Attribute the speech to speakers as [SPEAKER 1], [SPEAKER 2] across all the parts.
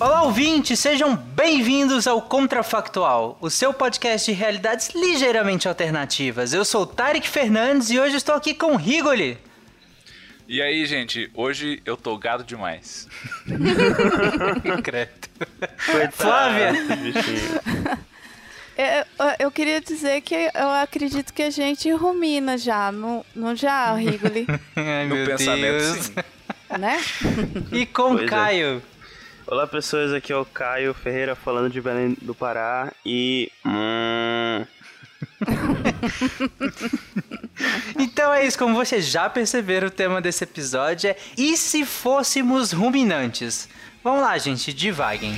[SPEAKER 1] Olá, ouvintes! Sejam bem-vindos ao Contrafactual, o seu podcast de realidades ligeiramente alternativas. Eu sou o Tarek Fernandes e hoje estou aqui com o Rigoli.
[SPEAKER 2] E aí, gente, hoje eu tô gado demais.
[SPEAKER 1] Credo. Flávia.
[SPEAKER 3] Eu, eu queria dizer que eu acredito que a gente rumina já, não, não já, Rigoli,
[SPEAKER 1] Ai,
[SPEAKER 2] No
[SPEAKER 1] meu
[SPEAKER 2] pensamento,
[SPEAKER 1] Deus.
[SPEAKER 2] sim.
[SPEAKER 3] né?
[SPEAKER 1] E com
[SPEAKER 4] Pois é. Olá pessoas, aqui é o Caio Ferreira falando de Belém do Pará e. Hum,
[SPEAKER 1] Então é isso, como vocês já perceberam, o tema desse episódio é E se fôssemos ruminantes? Vamos lá, gente, divaguem.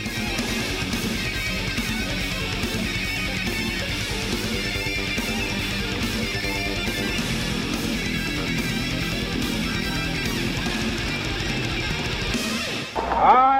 [SPEAKER 5] I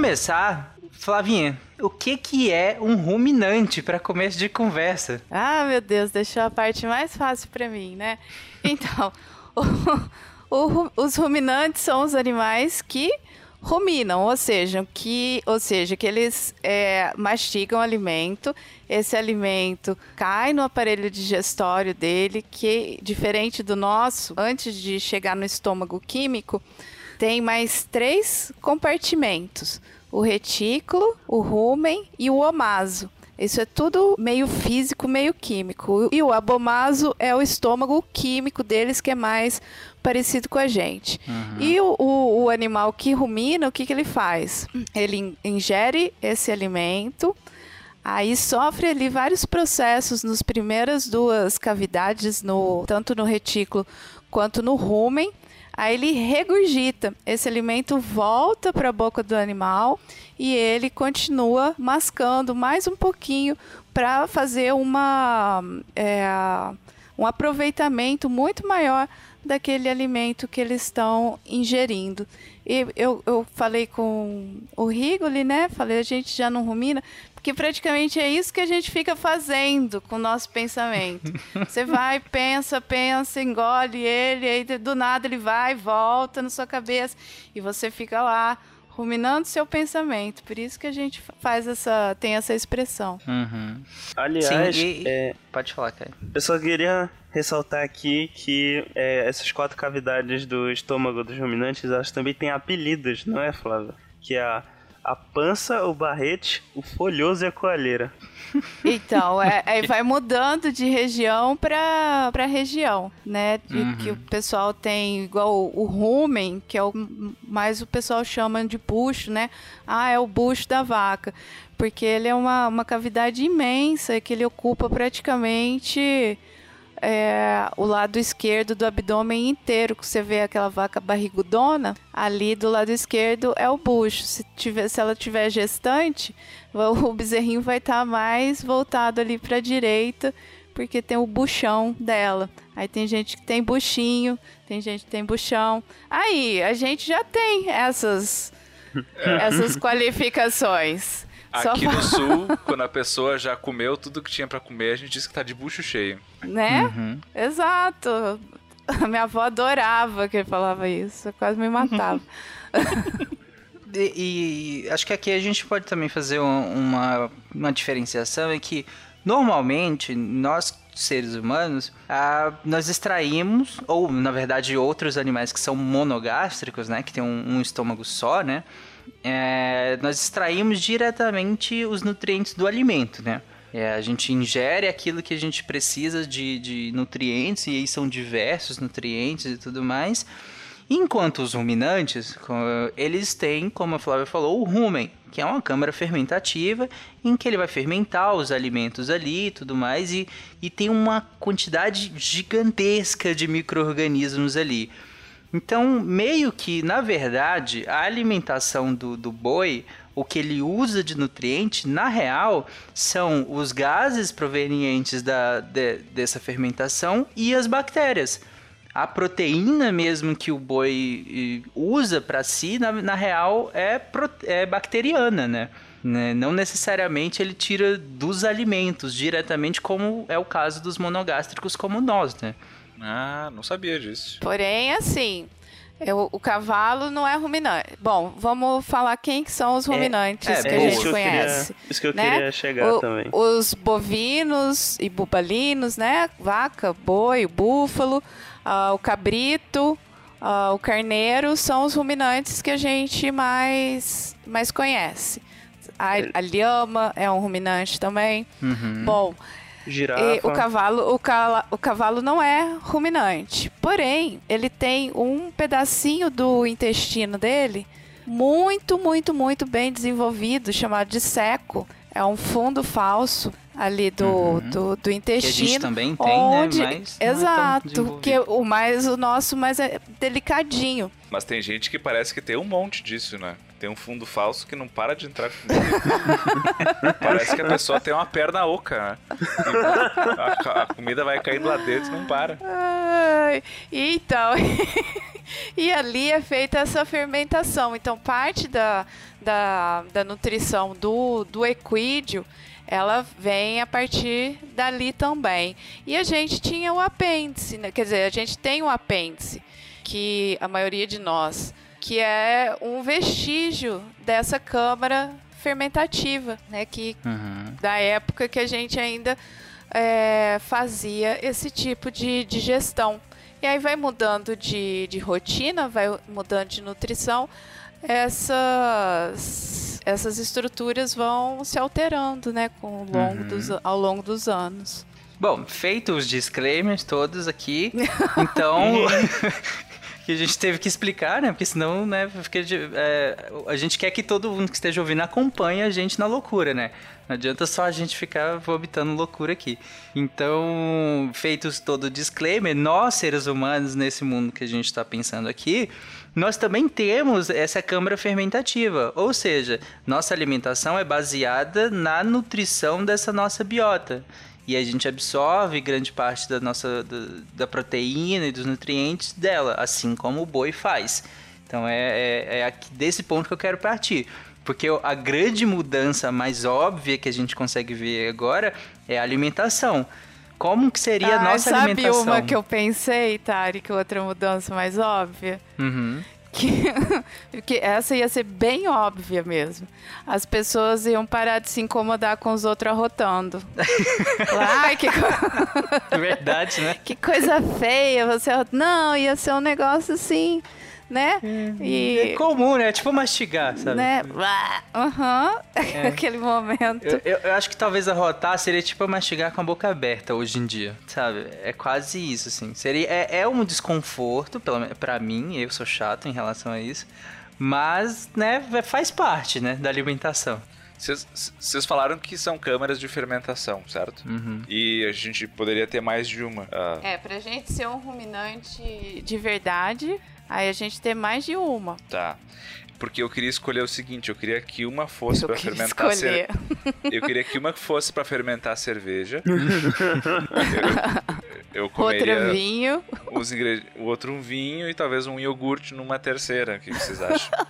[SPEAKER 1] Começar, Flavinha, o que que é um ruminante pra começo de conversa?
[SPEAKER 3] Ah, meu Deus, deixou a parte mais fácil pra mim, né? Então, o- o os ruminantes são os animais que ruminam, ou seja, que, ou seja, que eles é, mastigam alimento, esse alimento cai no aparelho digestório dele, que diferente do nosso, antes de chegar no estômago químico, tem mais três compartimentos: o retículo, o rumen e o omaso. Isso é tudo meio físico, meio químico. E o abomaso é o estômago químico deles, que é mais parecido com a gente. E o, o- o animal que rumina, o que, que ele faz? Ele in- ingere esse alimento, Aí sofre ali vários processos nos primeiras duas cavidades, no, tanto no retículo quanto no rumen. Aí ele regurgita, esse alimento volta para a boca do animal e ele continua mascando mais um pouquinho para fazer uma, é, um aproveitamento muito maior daquele alimento que eles estão ingerindo. E eu, eu falei com o Rigoli, né? Falei, a gente já não rumina, porque praticamente é isso que a gente fica fazendo com o nosso pensamento. Você vai, pensa, pensa, engole ele, aí do nada ele vai, volta na sua cabeça e você fica lá ruminando seu pensamento. Por isso que a gente faz essa, tem essa expressão.
[SPEAKER 1] Uhum.
[SPEAKER 4] aliás,
[SPEAKER 1] Sim, e-
[SPEAKER 4] é,
[SPEAKER 1] Pode falar, Caio.
[SPEAKER 4] eu só queria ressaltar aqui que é, essas quatro cavidades do estômago dos ruminantes, elas também têm apelidos, não é, Flávia? Que é a, a pança, o barrete, o folhoso e a coalheira.
[SPEAKER 3] Então, é, aí vai mudando de região para região, né? De- Que o pessoal tem igual o, o rumen, que é o mais o pessoal chama de bucho, né? Ah, é o bucho da vaca. Porque ele é uma, uma cavidade imensa que ele ocupa praticamente é, o lado esquerdo do abdômen inteiro, que você vê aquela vaca barrigudona, ali do lado esquerdo é o bucho. Se, tiver, se ela tiver gestante, o bezerrinho vai estar mais voltado ali para a direita, porque tem o buchão dela. Aí tem gente que tem buchinho, tem gente que tem buchão. Aí a gente já tem essas essas qualificações. Só
[SPEAKER 2] Aqui no sul, quando a pessoa já comeu tudo que tinha pra comer, a gente diz que tá de bucho cheio.
[SPEAKER 3] né? Exato. A minha avó adorava que ele falava isso, quase me matava.
[SPEAKER 1] E, e acho que aqui a gente pode também fazer um- uma, uma diferenciação é que normalmente nós seres humanos ah, nós extraímos ou na verdade outros animais que são monogástricos né que tem um, um estômago só né é, nós extraímos diretamente os nutrientes do alimento né É, a gente ingere aquilo que a gente precisa de, de nutrientes, e aí são diversos nutrientes e tudo mais. Enquanto os ruminantes, eles têm, como a Flávia falou, o rumen, que é uma câmara fermentativa em que ele vai fermentar os alimentos ali e tudo mais, e, e tem uma quantidade gigantesca de micro-organismos ali. Então, meio que, na verdade, a alimentação do, do boi, o que ele usa de nutriente, na real, são os gases provenientes da, de- dessa fermentação e as bactérias. A proteína mesmo que o boi usa para si, na, na real, é, é bacteriana, né? Né? Não necessariamente ele tira dos alimentos diretamente, como é o caso dos monogástricos como nós, né?
[SPEAKER 2] Ah, não sabia disso.
[SPEAKER 3] Porém, assim, eu- o cavalo não é ruminante. Bom, vamos falar quem que são os ruminantes
[SPEAKER 1] é,
[SPEAKER 3] que
[SPEAKER 1] é
[SPEAKER 3] a
[SPEAKER 1] isso
[SPEAKER 3] gente
[SPEAKER 4] que
[SPEAKER 3] conhece.
[SPEAKER 4] queria- isso que eu
[SPEAKER 3] né?
[SPEAKER 4] queria chegar
[SPEAKER 3] O-
[SPEAKER 4] também.
[SPEAKER 3] Os bovinos e bubalinos, né? Vaca, boi, búfalo, ah, o cabrito, ah, o carneiro são os ruminantes que a gente mais, mais conhece. A, a lhama é um ruminante também. Bom,
[SPEAKER 4] Girafa.
[SPEAKER 3] e o cavalo, o, cala- o cavalo não é ruminante. Porém, ele tem um pedacinho do intestino dele muito, muito, muito bem desenvolvido, chamado de seco. É um fundo falso ali do, do, do intestino.
[SPEAKER 1] também tem, né?
[SPEAKER 3] onde,
[SPEAKER 1] Mas não é
[SPEAKER 3] Exato,
[SPEAKER 1] desenvolvido.
[SPEAKER 3] que o mais o nosso mais é delicadinho.
[SPEAKER 2] Mas tem gente que parece que tem um monte disso, né? Tem um fundo falso que não para de entrar parece que a pessoa tem uma perna oca, né? A, a comida vai caindo lá dentro e não para.
[SPEAKER 3] Ai, então, e ali é feita essa fermentação. Então, parte da, da, da nutrição do, do equídeo, ela vem a partir dali também. E a gente tinha o apêndice, né? quer dizer, a gente tem o apêndice, que a maioria de nós, que é um vestígio dessa câmara fermentativa, né? Que da época que a gente ainda é, fazia esse tipo de, de gestão. E aí vai mudando de, de rotina, vai mudando de nutrição, essas, essas estruturas vão se alterando né, com o longo dos, ao longo dos anos.
[SPEAKER 1] Bom, feitos os disclaimers todos aqui, então que a gente teve que explicar, né? Porque senão, né, de- é, a gente quer que todo mundo que esteja ouvindo acompanhe a gente na loucura, né? Não adianta só a gente ficar vomitando loucura aqui. Então, feitos todo o disclaimer, nós seres humanos nesse mundo que a gente está pensando aqui, nós também temos essa câmara fermentativa, ou seja, nossa alimentação é baseada na nutrição dessa nossa biota. E a gente absorve grande parte da nossa da, da proteína e dos nutrientes dela, assim como o boi faz. Então é, é, é desse ponto que eu quero partir. Porque a grande mudança mais óbvia que a gente consegue ver agora é a alimentação. Como que seria a
[SPEAKER 3] Ah,
[SPEAKER 1] nossa
[SPEAKER 3] sabe
[SPEAKER 1] alimentação?
[SPEAKER 3] uma que eu pensei, Tari, que outra mudança mais óbvia?
[SPEAKER 1] Uhum.
[SPEAKER 3] Que, que essa ia ser bem óbvia mesmo. As pessoas iam parar de se incomodar com os outros arrotando. Ai, que, co-
[SPEAKER 1] Verdade, né?
[SPEAKER 3] que coisa feia você Não, ia ser um negócio assim, né?
[SPEAKER 1] É
[SPEAKER 3] E,
[SPEAKER 1] comum, né? Tipo mastigar, sabe?
[SPEAKER 3] né? Blá, Aham, aquele momento.
[SPEAKER 1] Eu, eu- eu acho que talvez arrotar seria tipo mastigar com a boca aberta hoje em dia, sabe? É quase isso, assim. Seria, é, é um desconforto, pelo menos pra mim, eu sou chato em relação a isso. Mas, né, faz parte, né, da alimentação.
[SPEAKER 2] Vocês falaram que são câmaras de fermentação, certo? E a gente poderia ter mais de uma. Ah,
[SPEAKER 3] É, pra gente ser um ruminante de verdade, aí a gente tem mais de uma.
[SPEAKER 2] tá. Porque eu queria escolher o seguinte, eu queria que uma fosse para fermentar
[SPEAKER 3] escolher.
[SPEAKER 2] cer- Eu queria que uma fosse para fermentar cerveja. eu, eu comeria
[SPEAKER 3] Outro vinho.
[SPEAKER 2] os ingredientes, o outro um vinho e talvez um iogurte numa terceira. O que vocês acham?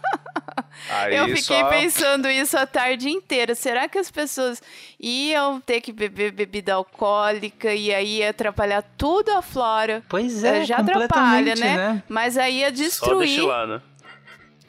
[SPEAKER 2] Aí
[SPEAKER 3] Eu fiquei
[SPEAKER 2] só...
[SPEAKER 3] pensando isso a tarde inteira. Será que as pessoas iam ter que beber bebida alcoólica e aí ia atrapalhar tudo a flora?
[SPEAKER 1] Pois é,
[SPEAKER 3] já atrapalha, né?
[SPEAKER 1] né?
[SPEAKER 3] Mas aí ia
[SPEAKER 4] Só
[SPEAKER 3] destruir.
[SPEAKER 4] destilado.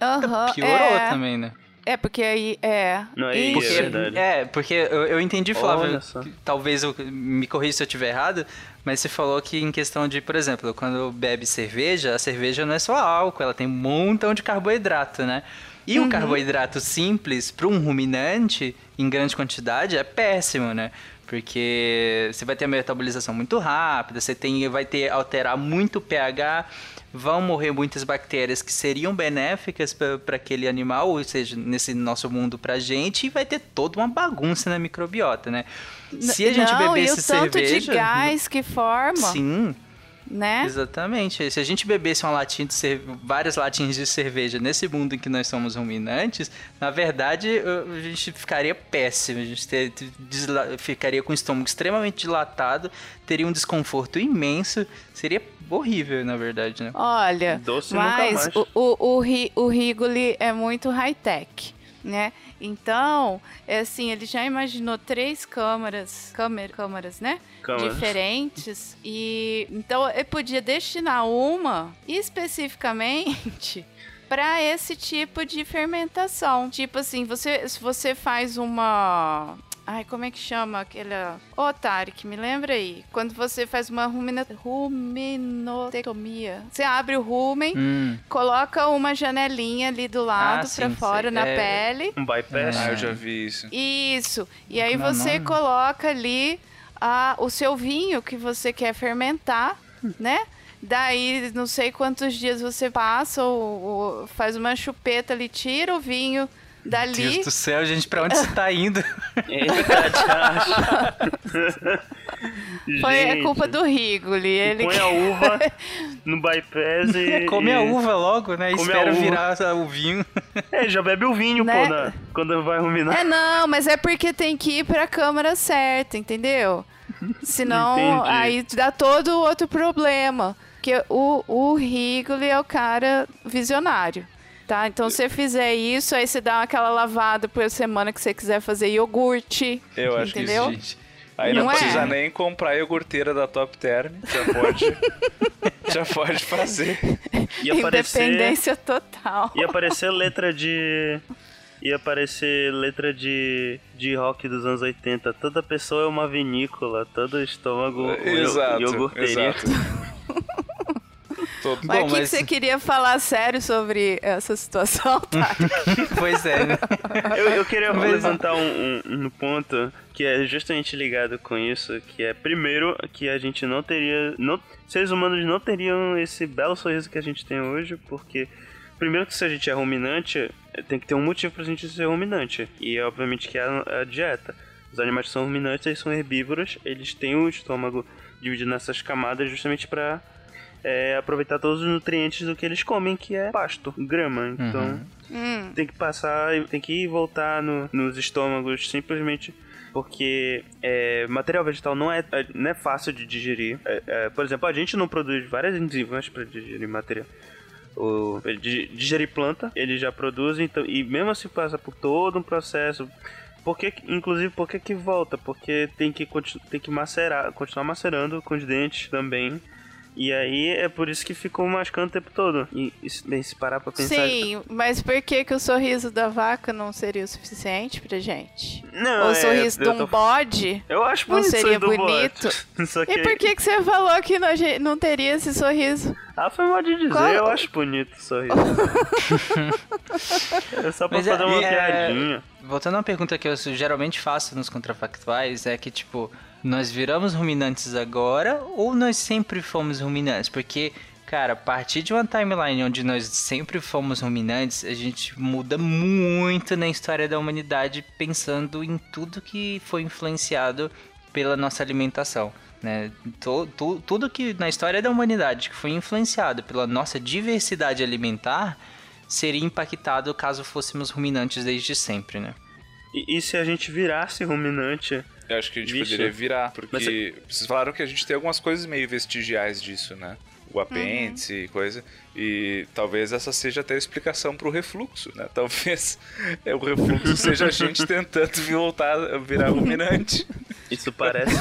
[SPEAKER 3] Aham,
[SPEAKER 1] Piorou
[SPEAKER 3] é.
[SPEAKER 1] também, né?
[SPEAKER 3] É, porque aí. É.
[SPEAKER 4] Não, aí
[SPEAKER 3] Ixi.
[SPEAKER 4] é verdade.
[SPEAKER 1] É, porque eu, eu entendi, Flávio, talvez eu me corrija se eu estiver errado, mas você falou que em questão de, por exemplo, quando bebe cerveja, a cerveja não é só álcool, ela tem um montão de carboidrato, né? E
[SPEAKER 3] Uhum.
[SPEAKER 1] o carboidrato simples, para um ruminante, em grande quantidade, é péssimo, né? Porque você vai ter uma metabolização muito rápida, você tem, vai ter alterar muito o pH, vão morrer muitas bactérias que seriam benéficas para aquele animal, ou seja, nesse nosso mundo pra gente, e vai ter toda uma bagunça na microbiota, né? Se a gente
[SPEAKER 3] Não,
[SPEAKER 1] bebesse
[SPEAKER 3] e o tanto
[SPEAKER 1] cerveja,
[SPEAKER 3] de gás que forma,
[SPEAKER 1] sim,
[SPEAKER 3] né?
[SPEAKER 1] Exatamente. Se a gente bebesse uma latinha de cer- várias latinhas de cerveja nesse mundo em que nós somos ruminantes, na verdade a gente ficaria péssimo. A gente ter- desla- ficaria com o estômago extremamente dilatado, teria um desconforto imenso, seria horrível, na verdade, né?
[SPEAKER 3] Olha,
[SPEAKER 4] Doce nunca
[SPEAKER 3] mas
[SPEAKER 4] mais.
[SPEAKER 3] o, o, o Rigoli é muito high-tech, né? Então, é assim, ele já imaginou três câmaras, câmera, câmaras, né?
[SPEAKER 4] Câmaras.
[SPEAKER 3] Diferentes. E então ele podia destinar uma especificamente para esse tipo de fermentação. Tipo assim, você, se você faz uma Ai, como é que chama aquela. Ô, Tarek, me lembra aí. Quando você faz uma rumina... ruminotectomia. Você abre o rumen,
[SPEAKER 1] Hum,
[SPEAKER 3] coloca uma janelinha ali do lado
[SPEAKER 1] Ah,
[SPEAKER 3] pra
[SPEAKER 1] sim,
[SPEAKER 3] fora
[SPEAKER 1] sei.
[SPEAKER 3] na
[SPEAKER 1] É.
[SPEAKER 3] pele.
[SPEAKER 4] Um bypass.
[SPEAKER 2] Ah, eu já vi isso.
[SPEAKER 3] Isso. E aí
[SPEAKER 1] Como é o
[SPEAKER 3] você
[SPEAKER 1] nome?
[SPEAKER 3] coloca ali a, o seu vinho que você quer fermentar, né? Daí, não sei quantos dias você passa ou, ou faz uma chupeta ali, tira o vinho dali.
[SPEAKER 1] Deus do céu, gente, pra onde você tá indo?
[SPEAKER 4] Eita, tchau.
[SPEAKER 3] Foi a
[SPEAKER 4] Gente,
[SPEAKER 3] culpa do Rigoli. Ele
[SPEAKER 4] Põe a uva no bypass e.
[SPEAKER 1] Come a uva logo, né?
[SPEAKER 4] Come a
[SPEAKER 1] Espera
[SPEAKER 4] uva.
[SPEAKER 1] virar o vinho.
[SPEAKER 4] É, já bebe o vinho,
[SPEAKER 3] Né?
[SPEAKER 4] pô, na- quando vai ruminar.
[SPEAKER 3] É, não, mas é porque tem que ir pra câmara certa, entendeu? Senão,
[SPEAKER 4] Entendi.
[SPEAKER 3] aí dá todo outro problema. Porque o, o Rigoli é o cara visionário, tá? Então, se você fizer isso, aí você dá aquela lavada por semana que você quiser fazer iogurte,
[SPEAKER 2] Eu acho que
[SPEAKER 3] entendeu?
[SPEAKER 2] Gente, aí não,
[SPEAKER 3] Não é?
[SPEAKER 2] precisa nem comprar a iogurteira da Top Term. Já pode. já pode fazer.
[SPEAKER 4] Ia aparecer,
[SPEAKER 3] Independência total.
[SPEAKER 4] ia aparecer letra de. Ia aparecer letra de, de rock dos anos 80. Toda pessoa é uma vinícola, todo estômago
[SPEAKER 2] Exato.
[SPEAKER 4] iogurteria.
[SPEAKER 2] exato. Todo-
[SPEAKER 3] Mas o que, que
[SPEAKER 1] mas-
[SPEAKER 3] você queria falar sério sobre essa situação, tá?
[SPEAKER 1] pois é, né?
[SPEAKER 4] Eu, eu queria
[SPEAKER 1] Mas-
[SPEAKER 4] levantar um, um, um ponto que é justamente ligado com isso, que é primeiro que a gente não teria, não, seres humanos não teriam esse belo sorriso que a gente tem hoje, porque primeiro que se a gente é ruminante, tem que ter um motivo pra gente ser ruminante, e obviamente que é a, a dieta. Os animais que são ruminantes, eles são herbívoros, eles têm o estômago dividido nessas camadas justamente pra é, aproveitar todos os nutrientes do que eles comem, que é pasto, grama. Então,
[SPEAKER 3] Hum,
[SPEAKER 4] tem que passar, tem que ir voltar no- nos estômagos simplesmente porque é, material vegetal não é, é- não é fácil de digerir. É, é, por exemplo, a gente não produz várias enzimas para digerir material. O, di- digerir planta, ele já produz, então, e mesmo assim passa por todo um processo. Porque, inclusive, por que volta? Porque tem que, tem que macerar, continuar macerando com os dentes também. E aí é por isso que ficou mascando o tempo todo. E, se- bem, se parar pra pensar.
[SPEAKER 3] sim, mas por que, que o sorriso da vaca não seria o suficiente pra gente?
[SPEAKER 4] Não,
[SPEAKER 3] Ou o
[SPEAKER 4] é,
[SPEAKER 3] sorriso de um
[SPEAKER 4] tô-
[SPEAKER 3] bode?
[SPEAKER 4] Eu acho
[SPEAKER 3] Não
[SPEAKER 4] bonito
[SPEAKER 3] seria
[SPEAKER 4] aí do
[SPEAKER 3] bonito?
[SPEAKER 4] que...
[SPEAKER 3] E por que, que você falou que não, não teria esse sorriso?
[SPEAKER 4] Ah, foi mal de dizer,
[SPEAKER 3] Qual-
[SPEAKER 4] eu acho bonito o sorriso. é só pra
[SPEAKER 1] Mas é-
[SPEAKER 4] fazer uma
[SPEAKER 1] é-
[SPEAKER 4] piadinha.
[SPEAKER 1] Voltando a uma pergunta que eu geralmente faço nos contrafactuais, é que, tipo, nós viramos ruminantes agora ou nós sempre fomos ruminantes? Porque, cara, a partir de uma timeline onde nós sempre fomos ruminantes, a gente muda muito na história da humanidade pensando em tudo que foi influenciado pela nossa alimentação. Né? Tu- tu- tudo que na história da humanidade que foi influenciado pela nossa diversidade alimentar seria impactado caso fôssemos ruminantes desde sempre, né?
[SPEAKER 4] E, e se a gente virasse ruminante?
[SPEAKER 2] Eu acho que a gente
[SPEAKER 4] Vixe.
[SPEAKER 2] poderia virar, porque vocês falaram que a gente tem algumas coisas meio vestigiais disso, né? O apêndice e coisa. E talvez essa seja até a explicação pro refluxo, né? Talvez é, o refluxo seja a gente tentando voltar a virar ruminante.
[SPEAKER 4] Isso parece.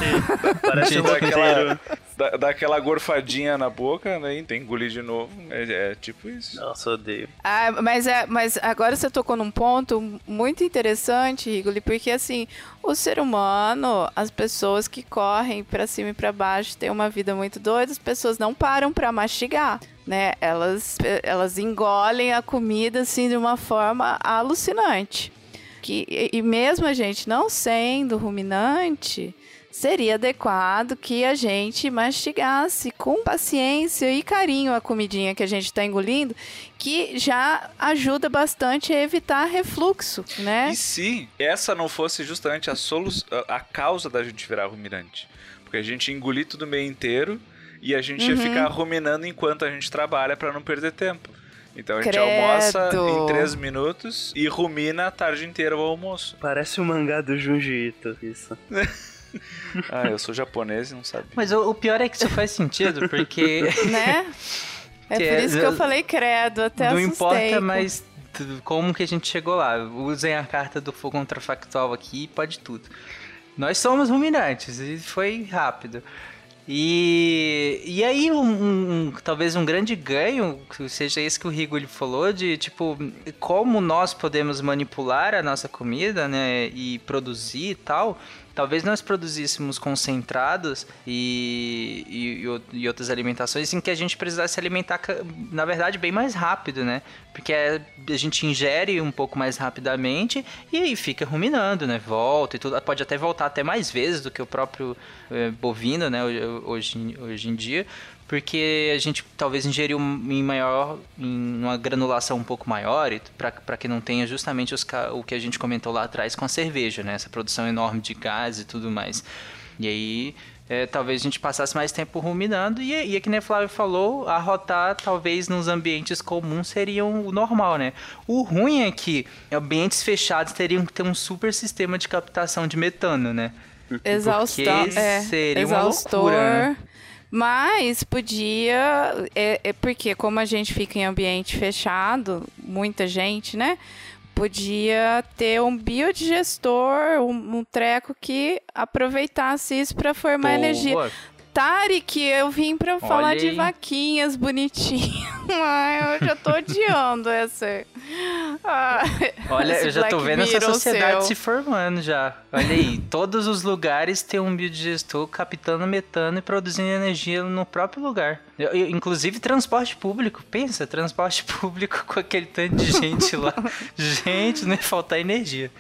[SPEAKER 4] parece um
[SPEAKER 2] Dá
[SPEAKER 4] roteiro.
[SPEAKER 2] aquela, dá, dá aquela gorfadinha na boca, né? E tem que engolir de novo. É, é tipo isso.
[SPEAKER 4] Nossa, odeio.
[SPEAKER 3] Ah, mas, é, mas agora você tocou num ponto muito interessante, Rigoli, porque assim, o ser humano, as pessoas que correm pra cima e pra baixo têm uma vida muito doida, as pessoas não param pra mastigar, né? Elas, elas engolem a comida assim de uma forma alucinante. que e, e mesmo a gente não sendo ruminante, seria adequado que a gente mastigasse com paciência e carinho a comidinha que a gente está engolindo, que já ajuda bastante a evitar refluxo, né?
[SPEAKER 2] E se essa não fosse justamente a, solu a a causa da gente virar ruminante? Porque a gente engolir tudo meio inteiro e a gente ia
[SPEAKER 3] Uhum.
[SPEAKER 2] ficar ruminando enquanto a gente trabalha para não perder tempo. Então a gente
[SPEAKER 3] Credo.
[SPEAKER 2] almoça em 3 minutos e rumina a tarde inteira o almoço.
[SPEAKER 4] Parece o mangá do Junji Ito, isso.
[SPEAKER 2] Ah, eu sou japonês e não sabia.
[SPEAKER 1] Mas o, o pior é que isso faz sentido, porque
[SPEAKER 3] né? É
[SPEAKER 1] Que
[SPEAKER 3] por
[SPEAKER 1] é-
[SPEAKER 3] isso que eu falei credo, até
[SPEAKER 1] não
[SPEAKER 3] assustei.
[SPEAKER 1] importa mais t- como que a gente chegou lá. Usem a carta do fogo contrafactual aqui e pode tudo. Nós somos ruminantes e foi rápido. E, e aí, um, um- talvez um grande ganho, que seja esse que o Rigo ele falou, de tipo, como nós podemos manipular a nossa comida, né, e produzir e tal. Talvez nós produzíssemos concentrados e, e, e outras alimentações em que a gente precisasse se alimentar, na verdade, bem mais rápido, né? Porque é- a gente ingere um pouco mais rapidamente e aí fica ruminando, né? Volta e tudo. Pode até voltar até mais vezes do que o próprio eh, bovino, né? Hoje, hoje em dia. Porque a gente talvez ingeriu em maior, em uma granulação um pouco maior, para que não tenha justamente os, o que a gente comentou lá atrás com a cerveja, né? Essa produção enorme de gás e tudo mais. E aí, é, talvez a gente passasse mais tempo ruminando e, e é que nem a Flávia falou, arrotar talvez nos ambientes comuns seriam o normal, né? O ruim é que ambientes fechados teriam que ter um super sistema de captação de metano, né?
[SPEAKER 3] Exaustor,
[SPEAKER 1] Porque
[SPEAKER 3] é,
[SPEAKER 1] seria uma
[SPEAKER 3] exaustor.
[SPEAKER 1] loucura, né?
[SPEAKER 3] Mas podia, é, é porque como a gente fica em ambiente fechado, muita gente, né? Podia ter um biodigestor, um, um treco que aproveitasse isso para formar energia. Tarek, eu vim pra falar de vaquinhas bonitinhas. Ai, eu já tô odiando essa. Ah,
[SPEAKER 1] Olha, eu já tô
[SPEAKER 3] Black
[SPEAKER 1] vendo essa
[SPEAKER 3] Mirror
[SPEAKER 1] sociedade se formando já. Olha aí, todos os lugares tem um biodigestor captando metano e produzindo energia no próprio lugar. Eu- eu- inclusive transporte público. Pensa, transporte público com aquele tanto de gente lá. gente, não ia faltar energia.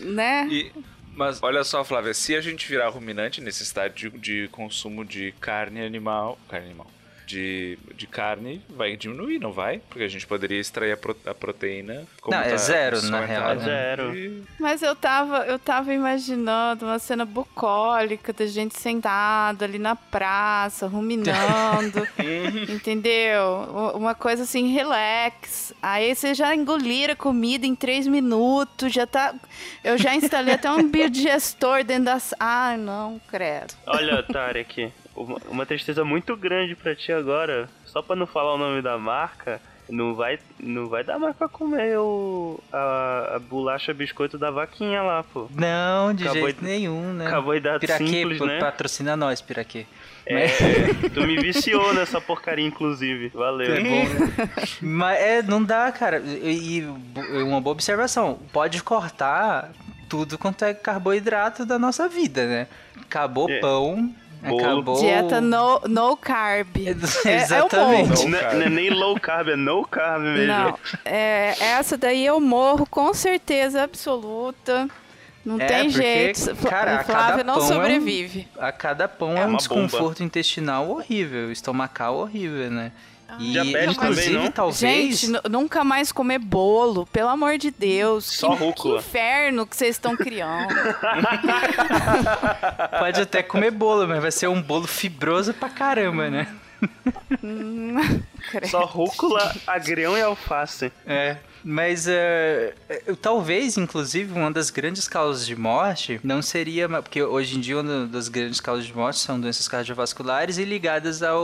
[SPEAKER 3] Né?
[SPEAKER 2] E- mas olha só, Flávia, se a gente virar ruminante, necessidade de, de consumo de carne animal. Carne animal. De, de carne vai diminuir, não vai? Porque a gente poderia extrair a, pro- a proteína. como
[SPEAKER 1] Não, é
[SPEAKER 2] tá
[SPEAKER 1] zero,
[SPEAKER 2] só
[SPEAKER 1] na real,
[SPEAKER 2] no-
[SPEAKER 1] né?
[SPEAKER 4] Zero.
[SPEAKER 2] E-
[SPEAKER 3] Mas eu tava, eu tava imaginando uma cena bucólica da gente sentada ali na praça, ruminando, entendeu? Uma coisa assim, relax. Aí você já engoliram a comida em três minutos, já tá... Eu já instalei até um biodigestor dentro das... Ai, não, credo.
[SPEAKER 4] Olha, Tarek, uma, uma tristeza muito grande pra ti agora. Só pra não falar o nome da marca, não vai, não vai dar mais pra comer o, a, a bolacha biscoito da vaquinha lá, pô.
[SPEAKER 1] Não, de
[SPEAKER 4] Acabou
[SPEAKER 1] jeito
[SPEAKER 4] de-
[SPEAKER 1] nenhum, né?
[SPEAKER 4] carboidrato
[SPEAKER 1] Piraquê,
[SPEAKER 4] simples, né?
[SPEAKER 1] patrocina nós, Piraquê.
[SPEAKER 4] É, tu me viciou nessa porcaria, inclusive. Valeu.
[SPEAKER 1] É bom, né? Mas é, não dá, cara. E, e uma boa observação. Pode cortar tudo quanto é carboidrato da nossa vida, né? Acabou
[SPEAKER 4] É.
[SPEAKER 1] pão. Acabou...
[SPEAKER 3] Dieta no, no carb. É- é o
[SPEAKER 1] Exatamente.
[SPEAKER 3] monte.
[SPEAKER 4] Não é- não é nem low carb, é no carb mesmo.
[SPEAKER 3] Não, é, essa daí eu morro com certeza absoluta. Não
[SPEAKER 1] É,
[SPEAKER 3] tem
[SPEAKER 1] porque,
[SPEAKER 3] jeito.
[SPEAKER 1] Cara, a
[SPEAKER 3] Flávia
[SPEAKER 1] cada
[SPEAKER 3] não
[SPEAKER 1] pão é um-
[SPEAKER 3] sobrevive.
[SPEAKER 1] A cada pão
[SPEAKER 4] É
[SPEAKER 1] é, um desconforto intestinal horrível, estomacal horrível, né? E,
[SPEAKER 4] Diabetes
[SPEAKER 1] inclusive,
[SPEAKER 4] também, não?
[SPEAKER 1] talvez...
[SPEAKER 3] Gente, nu- nunca mais comer bolo, pelo amor de Deus.
[SPEAKER 4] Só
[SPEAKER 3] que, que
[SPEAKER 4] rúcula.
[SPEAKER 3] inferno que vocês estão criando.
[SPEAKER 1] Pode até comer bolo, mas vai ser um bolo fibroso pra caramba, né?
[SPEAKER 3] Credo.
[SPEAKER 4] Só rúcula, agrião e alface.
[SPEAKER 1] É, mas é, eu- talvez, inclusive, uma das grandes causas de morte não seria. Porque hoje em dia, uma das grandes causas de morte são doenças cardiovasculares e ligadas ao,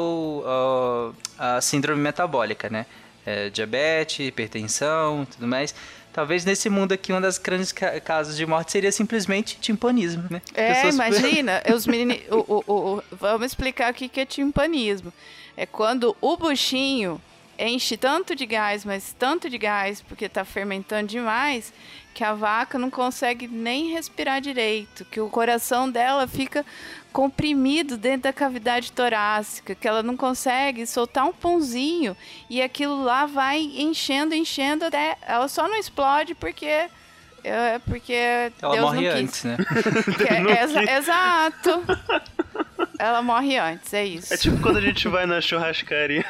[SPEAKER 1] ao- à síndrome metabólica, né? É, diabetes, hipertensão tudo mais. Talvez nesse mundo aqui, uma das grandes ca- causas de morte seria simplesmente timpanismo, né?
[SPEAKER 3] É,
[SPEAKER 1] Pessoas-
[SPEAKER 3] imagina, os meni... o, o- o- vamos explicar o que que é timpanismo. É quando o buchinho enche tanto de gás, mas tanto de gás, porque está fermentando demais, que a vaca não consegue nem respirar direito, que o coração dela fica comprimido dentro da cavidade torácica, que ela não consegue soltar um pãozinho e aquilo lá vai enchendo, enchendo até ela só não explode porque É porque
[SPEAKER 1] Ela
[SPEAKER 3] Deus
[SPEAKER 1] morre
[SPEAKER 3] não quis.
[SPEAKER 1] antes, né?
[SPEAKER 3] É- exa- exato. Ela morre antes, é isso.
[SPEAKER 4] É tipo quando a gente vai na churrascaria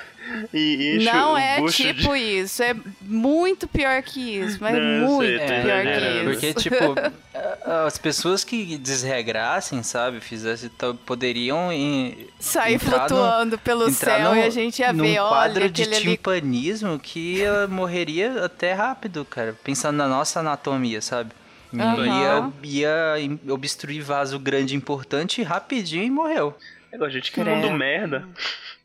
[SPEAKER 4] e enche
[SPEAKER 3] Não
[SPEAKER 4] o
[SPEAKER 3] é
[SPEAKER 4] bucho de-
[SPEAKER 3] tipo isso, é muito pior que isso, mas
[SPEAKER 4] Não, eu
[SPEAKER 3] muito
[SPEAKER 4] sei,
[SPEAKER 3] pior
[SPEAKER 4] exagerando.
[SPEAKER 3] que isso.
[SPEAKER 1] Porque, tipo, as pessoas que desregrassem, sabe, fizessem, poderiam em-
[SPEAKER 3] Sair
[SPEAKER 1] entrar no-
[SPEAKER 3] flutuando pelo céu
[SPEAKER 1] num-
[SPEAKER 3] e a gente ia
[SPEAKER 1] num
[SPEAKER 3] ver,
[SPEAKER 1] quadro
[SPEAKER 3] olha,
[SPEAKER 1] de
[SPEAKER 3] aquele ali
[SPEAKER 1] timpanismo que ia- morreria até rápido, cara. Pensando na nossa anatomia, sabe?
[SPEAKER 3] Aham.
[SPEAKER 1] Ia, ia obstruir vaso grande importante rapidinho e morreu.
[SPEAKER 4] Agora, gente, que
[SPEAKER 3] Credo.
[SPEAKER 4] mundo merda.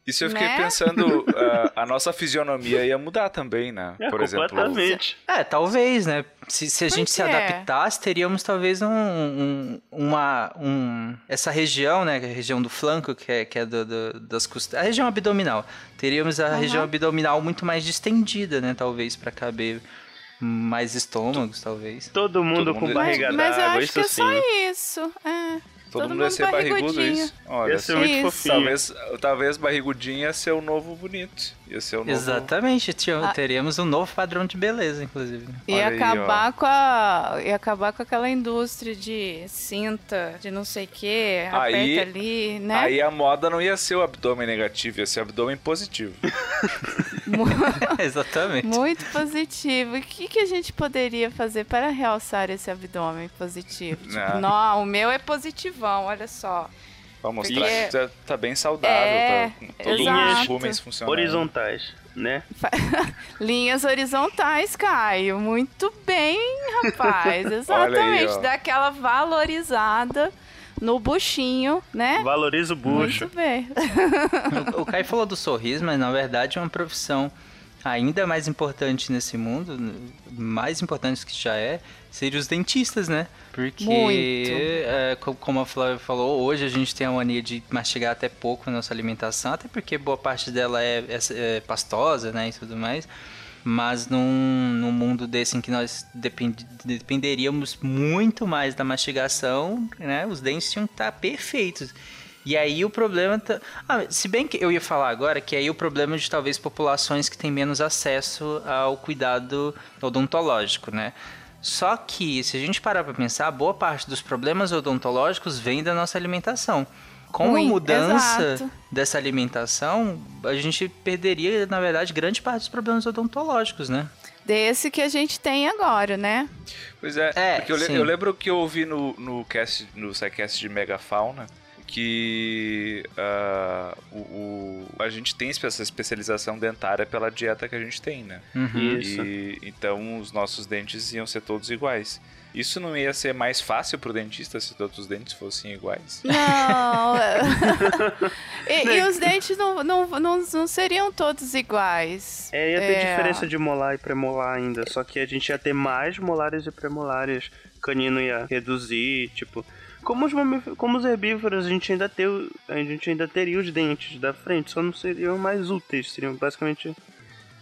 [SPEAKER 2] Isso eu fiquei
[SPEAKER 3] Né?
[SPEAKER 2] pensando, ah, a nossa fisionomia ia mudar também, né?
[SPEAKER 4] É,
[SPEAKER 2] Por exemplo,
[SPEAKER 4] completamente.
[SPEAKER 1] É, talvez, né? Se, se a gente se
[SPEAKER 3] quê?
[SPEAKER 1] adaptasse, teríamos talvez um, um- uma. Um, essa região, né? A região do flanco, que é, que é do, do- das costas. A região abdominal. Teríamos a
[SPEAKER 3] Aham.
[SPEAKER 1] região abdominal muito mais distendida, né? Talvez, para caber mais estômagos, talvez.
[SPEAKER 4] Todo mundo
[SPEAKER 2] Todo
[SPEAKER 4] com
[SPEAKER 2] mundo-
[SPEAKER 4] barriga
[SPEAKER 3] Mas eu
[SPEAKER 4] d'água,
[SPEAKER 3] acho que é
[SPEAKER 4] sim.
[SPEAKER 3] só isso. É.
[SPEAKER 2] todo,
[SPEAKER 3] todo
[SPEAKER 2] mundo ia ser barrigudo
[SPEAKER 3] barrigudinho.
[SPEAKER 2] isso. Olha,
[SPEAKER 4] Ia ser
[SPEAKER 2] só.
[SPEAKER 4] muito
[SPEAKER 3] Isso.
[SPEAKER 4] fofinho.
[SPEAKER 2] talvez, talvez barrigudinho ia ser o novo bonito. Ia ser o novo...
[SPEAKER 1] Exatamente, tinha-
[SPEAKER 3] Ah.
[SPEAKER 1] teríamos um novo padrão de beleza, inclusive.
[SPEAKER 3] Ia
[SPEAKER 2] Olha aí,
[SPEAKER 3] acabar com a. Ia acabar com aquela indústria de cinta, de não sei o que,
[SPEAKER 2] Aí-
[SPEAKER 3] aperta ali, né?
[SPEAKER 2] Aí a moda não ia ser o abdômen negativo, ia ser o abdômen positivo.
[SPEAKER 1] Exatamente.
[SPEAKER 3] Muito positivo. E o que, que a gente poderia fazer para realçar esse abdômen positivo? Tipo,
[SPEAKER 2] Não.
[SPEAKER 3] não, o meu é positivão, olha só.
[SPEAKER 2] Pra mostrar
[SPEAKER 3] Porque-
[SPEAKER 2] que tá, tá bem saudável,
[SPEAKER 3] É,
[SPEAKER 2] tá com todos
[SPEAKER 3] exato.
[SPEAKER 2] os rumens funcionando.
[SPEAKER 4] Horizontais, né?
[SPEAKER 3] Linhas horizontais, Caio. Muito bem, rapaz. Exatamente. Dá aquela valorizada no buchinho, né?
[SPEAKER 4] Valoriza o bucho.
[SPEAKER 3] Muito bem.
[SPEAKER 1] O, o Kai falou do sorriso, mas na verdade é uma profissão ainda mais importante nesse mundo, mais importante que já é, seriam os dentistas, né? Porque, é, co- como a Flávia falou, hoje a gente tem a mania de mastigar até pouco a nossa alimentação, até porque boa parte dela é, é- é pastosa, né, e tudo mais. Mas num, num mundo desse em que nós depend- dependeríamos muito mais da mastigação, né, os dentes tinham que estar perfeitos. E aí o problema. Tá... Ah, se bem que eu ia falar agora que aí o problema de talvez populações que têm menos acesso ao cuidado odontológico, né? Só que, se a gente parar para pensar, boa parte dos problemas odontológicos vem da nossa alimentação. Com
[SPEAKER 3] Ruim,
[SPEAKER 1] a mudança
[SPEAKER 3] exato.
[SPEAKER 1] dessa alimentação, a gente perderia, na verdade, grande parte dos problemas odontológicos, né?
[SPEAKER 3] Desse que a gente tem agora, né?
[SPEAKER 2] Pois é,
[SPEAKER 1] É,
[SPEAKER 2] porque eu, le-
[SPEAKER 1] sim.
[SPEAKER 2] eu lembro que eu ouvi no, no cast, no SciCast de Megafauna, que ah, o, o- a gente tem essa especialização dentária pela dieta que a gente tem, né?
[SPEAKER 1] Uhum.
[SPEAKER 4] Isso.
[SPEAKER 2] E então os nossos dentes iam ser todos iguais. Isso não ia ser mais fácil pro dentista se todos os dentes fossem iguais?
[SPEAKER 3] Não. e, e os dentes não, não, não, não seriam todos iguais.
[SPEAKER 4] É, ia ter
[SPEAKER 3] É.
[SPEAKER 4] diferença de molar e premolar ainda. Só que a gente ia ter mais molares e premolares. Canino ia reduzir, tipo. Como os, como os herbívoros, a gente, ainda ter, a gente ainda teria os dentes da frente, só não seriam mais úteis. Seriam basicamente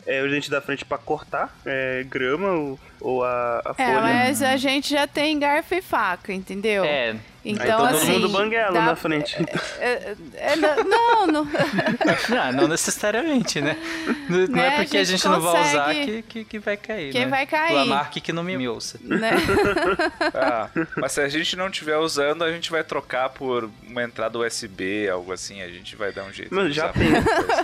[SPEAKER 4] é, os dentes da frente pra cortar é, grama ou, ou a, a
[SPEAKER 3] É,
[SPEAKER 4] folha.
[SPEAKER 3] mas a gente já tem garfo e faca, entendeu?
[SPEAKER 1] É,
[SPEAKER 3] Então,
[SPEAKER 4] Aí todo
[SPEAKER 3] assim.
[SPEAKER 4] mundo banguelo
[SPEAKER 3] dá-
[SPEAKER 4] na frente.
[SPEAKER 3] É, é, não, não, não.
[SPEAKER 1] não, não necessariamente, né? Não, não
[SPEAKER 3] Né,
[SPEAKER 1] é
[SPEAKER 3] a
[SPEAKER 1] porque a
[SPEAKER 3] gente
[SPEAKER 1] gente, não vai usar que, que, que vai cair.
[SPEAKER 3] Que
[SPEAKER 1] né?
[SPEAKER 3] vai cair.
[SPEAKER 1] Lamarck que não me, me ouça.
[SPEAKER 3] né?
[SPEAKER 2] Ah, mas se a gente não estiver usando, a gente vai trocar por uma entrada USB, algo assim, a gente vai dar um jeito.
[SPEAKER 4] Mas
[SPEAKER 2] de
[SPEAKER 4] já, pen-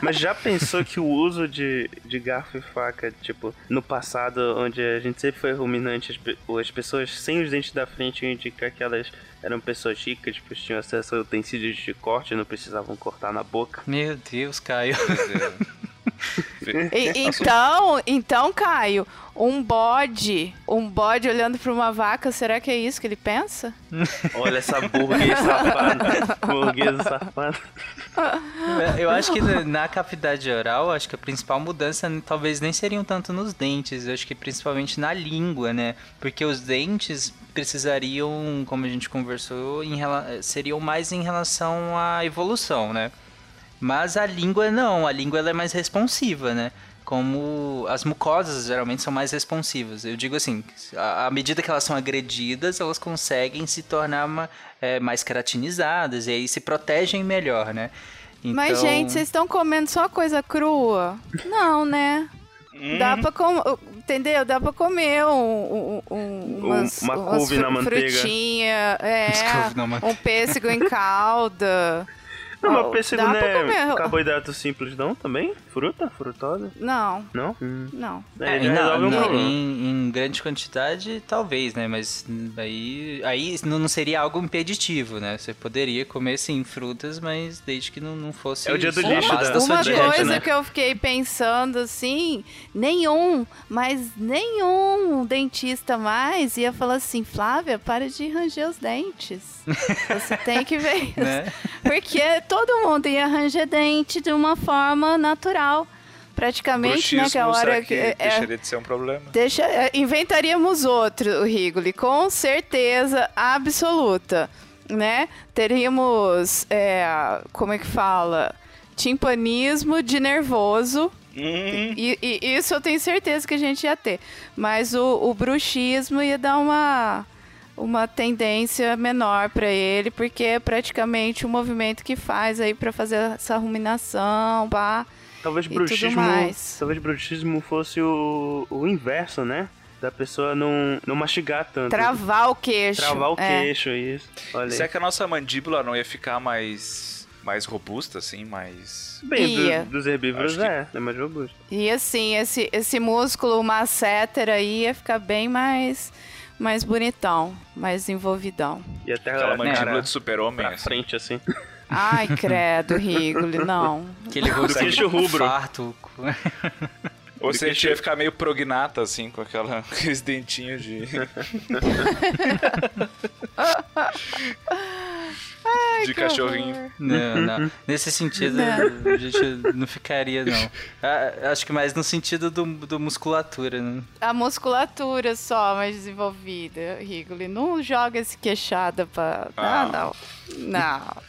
[SPEAKER 4] mas já pensou que o uso de, de garfo e faca, tipo, no passado, onde a gente sempre foi ruminante, as, as pessoas sem os dentes da frente iam indicar que elas eram pessoas ricas, pois tinham acesso a utensílios de corte, não precisavam cortar na boca.
[SPEAKER 1] Meu Deus, Caio.
[SPEAKER 3] E- então, então, Caio, um bode, um bode olhando pra uma vaca, será que é isso que ele pensa?
[SPEAKER 4] Olha essa burguês safada. burguês safada.
[SPEAKER 1] Eu acho que na- cavidade oral, acho que a principal mudança talvez nem seriam tanto nos dentes, eu acho que principalmente na língua, né? Porque os dentes precisariam, como a gente conversou, em rela- seriam mais em relação à evolução, né? Mas a língua não, a língua ela é mais responsiva, né? Como as mucosas geralmente são mais responsivas. Eu digo assim, à medida que elas são agredidas, elas conseguem se tornar ma- é, mais queratinizadas e aí se protegem melhor, né?
[SPEAKER 3] Mas,
[SPEAKER 1] Então-
[SPEAKER 3] gente, vocês estão comendo só coisa crua? Não, né? Dá pra comer, entendeu? Dá pra comer um, um, um, umas,
[SPEAKER 4] uma
[SPEAKER 3] umas
[SPEAKER 4] couve na
[SPEAKER 3] fru-
[SPEAKER 4] manteiga.
[SPEAKER 3] frutinha, é,
[SPEAKER 1] Umas na manteiga.
[SPEAKER 3] um pêssego em calda.
[SPEAKER 4] Não, mas
[SPEAKER 3] Oh,
[SPEAKER 4] pêssego
[SPEAKER 3] dá
[SPEAKER 4] não
[SPEAKER 3] pra
[SPEAKER 4] é
[SPEAKER 3] comer.
[SPEAKER 4] carboidato simples não também? Fruta? Frutosa?
[SPEAKER 3] Não,
[SPEAKER 4] Não? Hum.
[SPEAKER 3] não.
[SPEAKER 4] É,
[SPEAKER 1] É, não, não,
[SPEAKER 4] problema.
[SPEAKER 1] em, em grande quantidade, talvez, né? Mas aí, aí não seria algo impeditivo, né? Você poderia comer, sim, frutas, mas desde que não, não fosse
[SPEAKER 4] É o dia do lixo da-
[SPEAKER 1] da sua
[SPEAKER 3] Uma
[SPEAKER 1] dieta,
[SPEAKER 3] coisa
[SPEAKER 1] né?
[SPEAKER 3] que eu fiquei pensando assim, nenhum, mas nenhum dentista mais ia falar assim, Flávia, para de ranger os dentes. Você tem que ver isso.
[SPEAKER 1] Né?
[SPEAKER 3] Porque todo mundo ia ranger dente de uma forma natural. Praticamente, né? Que a
[SPEAKER 2] Bruxismo,
[SPEAKER 3] hora
[SPEAKER 2] que
[SPEAKER 3] é- é-
[SPEAKER 2] deixaria de ser um problema?
[SPEAKER 3] Deixa, é, inventaríamos outro, Rigoli, com certeza absoluta, né? Teríamos, é, como é que fala? Timpanismo de nervoso.
[SPEAKER 2] Hum,
[SPEAKER 3] E, e isso eu tenho certeza que a gente ia ter. Mas o, o bruxismo ia dar uma, uma tendência menor para ele, porque é praticamente o movimento que faz aí para fazer essa ruminação, pá.
[SPEAKER 4] Talvez
[SPEAKER 3] E tudo
[SPEAKER 4] bruxismo.
[SPEAKER 3] mais.
[SPEAKER 4] Talvez bruxismo fosse o, o inverso, né? Da pessoa não, não mastigar tanto.
[SPEAKER 3] Travar o queixo.
[SPEAKER 4] Travar o
[SPEAKER 3] é.
[SPEAKER 4] queixo, isso. Olha aí.
[SPEAKER 2] será que a nossa mandíbula não ia ficar mais, mais robusta, assim, mais...
[SPEAKER 4] Bem, do- dos herbívoros
[SPEAKER 2] Acho que-
[SPEAKER 4] é, é mais robusto.
[SPEAKER 3] E assim, esse, esse músculo masseter aí ia ficar bem mais, mais bonitão, mais envolvidão.
[SPEAKER 4] E até
[SPEAKER 2] Aquela mandíbula de super-homem,
[SPEAKER 4] pra
[SPEAKER 2] assim.
[SPEAKER 4] frente, assim.
[SPEAKER 3] Ai, credo, Rigoli, não.
[SPEAKER 1] Aquele rosto
[SPEAKER 4] queixo rubro.
[SPEAKER 1] farto.
[SPEAKER 2] Ou se a gente ia ficar meio prognata, assim, com aquela, aqueles dentinhos de... de
[SPEAKER 3] que
[SPEAKER 2] cachorrinho.
[SPEAKER 1] Não, não. Nesse sentido,
[SPEAKER 3] Não.
[SPEAKER 1] a gente não ficaria, não. Ah, Acho que mais no sentido do, do musculatura, né?
[SPEAKER 3] A musculatura só mais desenvolvida, Rigoli. Não joga esse queixada pra.
[SPEAKER 2] Ah.
[SPEAKER 3] Não, não.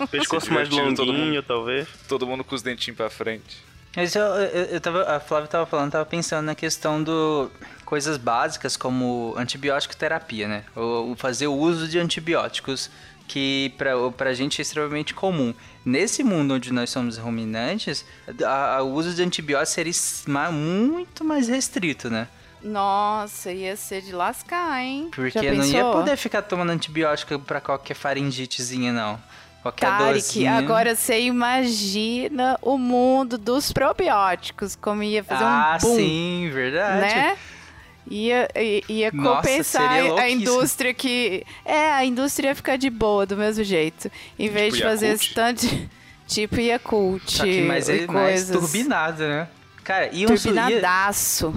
[SPEAKER 3] Não.
[SPEAKER 4] Pescoço mais
[SPEAKER 2] divertindo todo
[SPEAKER 4] longuinho,
[SPEAKER 2] mundo.
[SPEAKER 4] talvez.
[SPEAKER 2] Todo mundo com os dentinhos pra frente.
[SPEAKER 1] Mas eu, eu, eu tava, a Flávia tava falando, tava pensando na questão do coisas básicas como antibiótico terapia, né? O, o fazer o uso de antibióticos que pra, pra gente é extremamente comum. Nesse mundo onde nós somos ruminantes, a- a- o uso de antibióticos seria ma- muito mais restrito, né?
[SPEAKER 3] Nossa, ia ser de lascar, hein?
[SPEAKER 1] Porque não ia poder ficar tomando antibiótico pra qualquer faringitezinha, não. Qualquer
[SPEAKER 3] Tarek,
[SPEAKER 1] dorzinha.
[SPEAKER 3] agora você imagina o mundo dos probióticos, como ia fazer
[SPEAKER 1] ah,
[SPEAKER 3] um boom,
[SPEAKER 1] sim, verdade.
[SPEAKER 3] né? Ia, ia, ia
[SPEAKER 1] Nossa,
[SPEAKER 3] compensar a indústria que... É, a indústria ia ficar de boa, do mesmo jeito. Em vez de fazer esse tanto de... Tipo Yakult
[SPEAKER 1] Só que mais,
[SPEAKER 3] e
[SPEAKER 1] é mais turbinado, né? Cara, e um, ia,
[SPEAKER 3] Turbinadaço.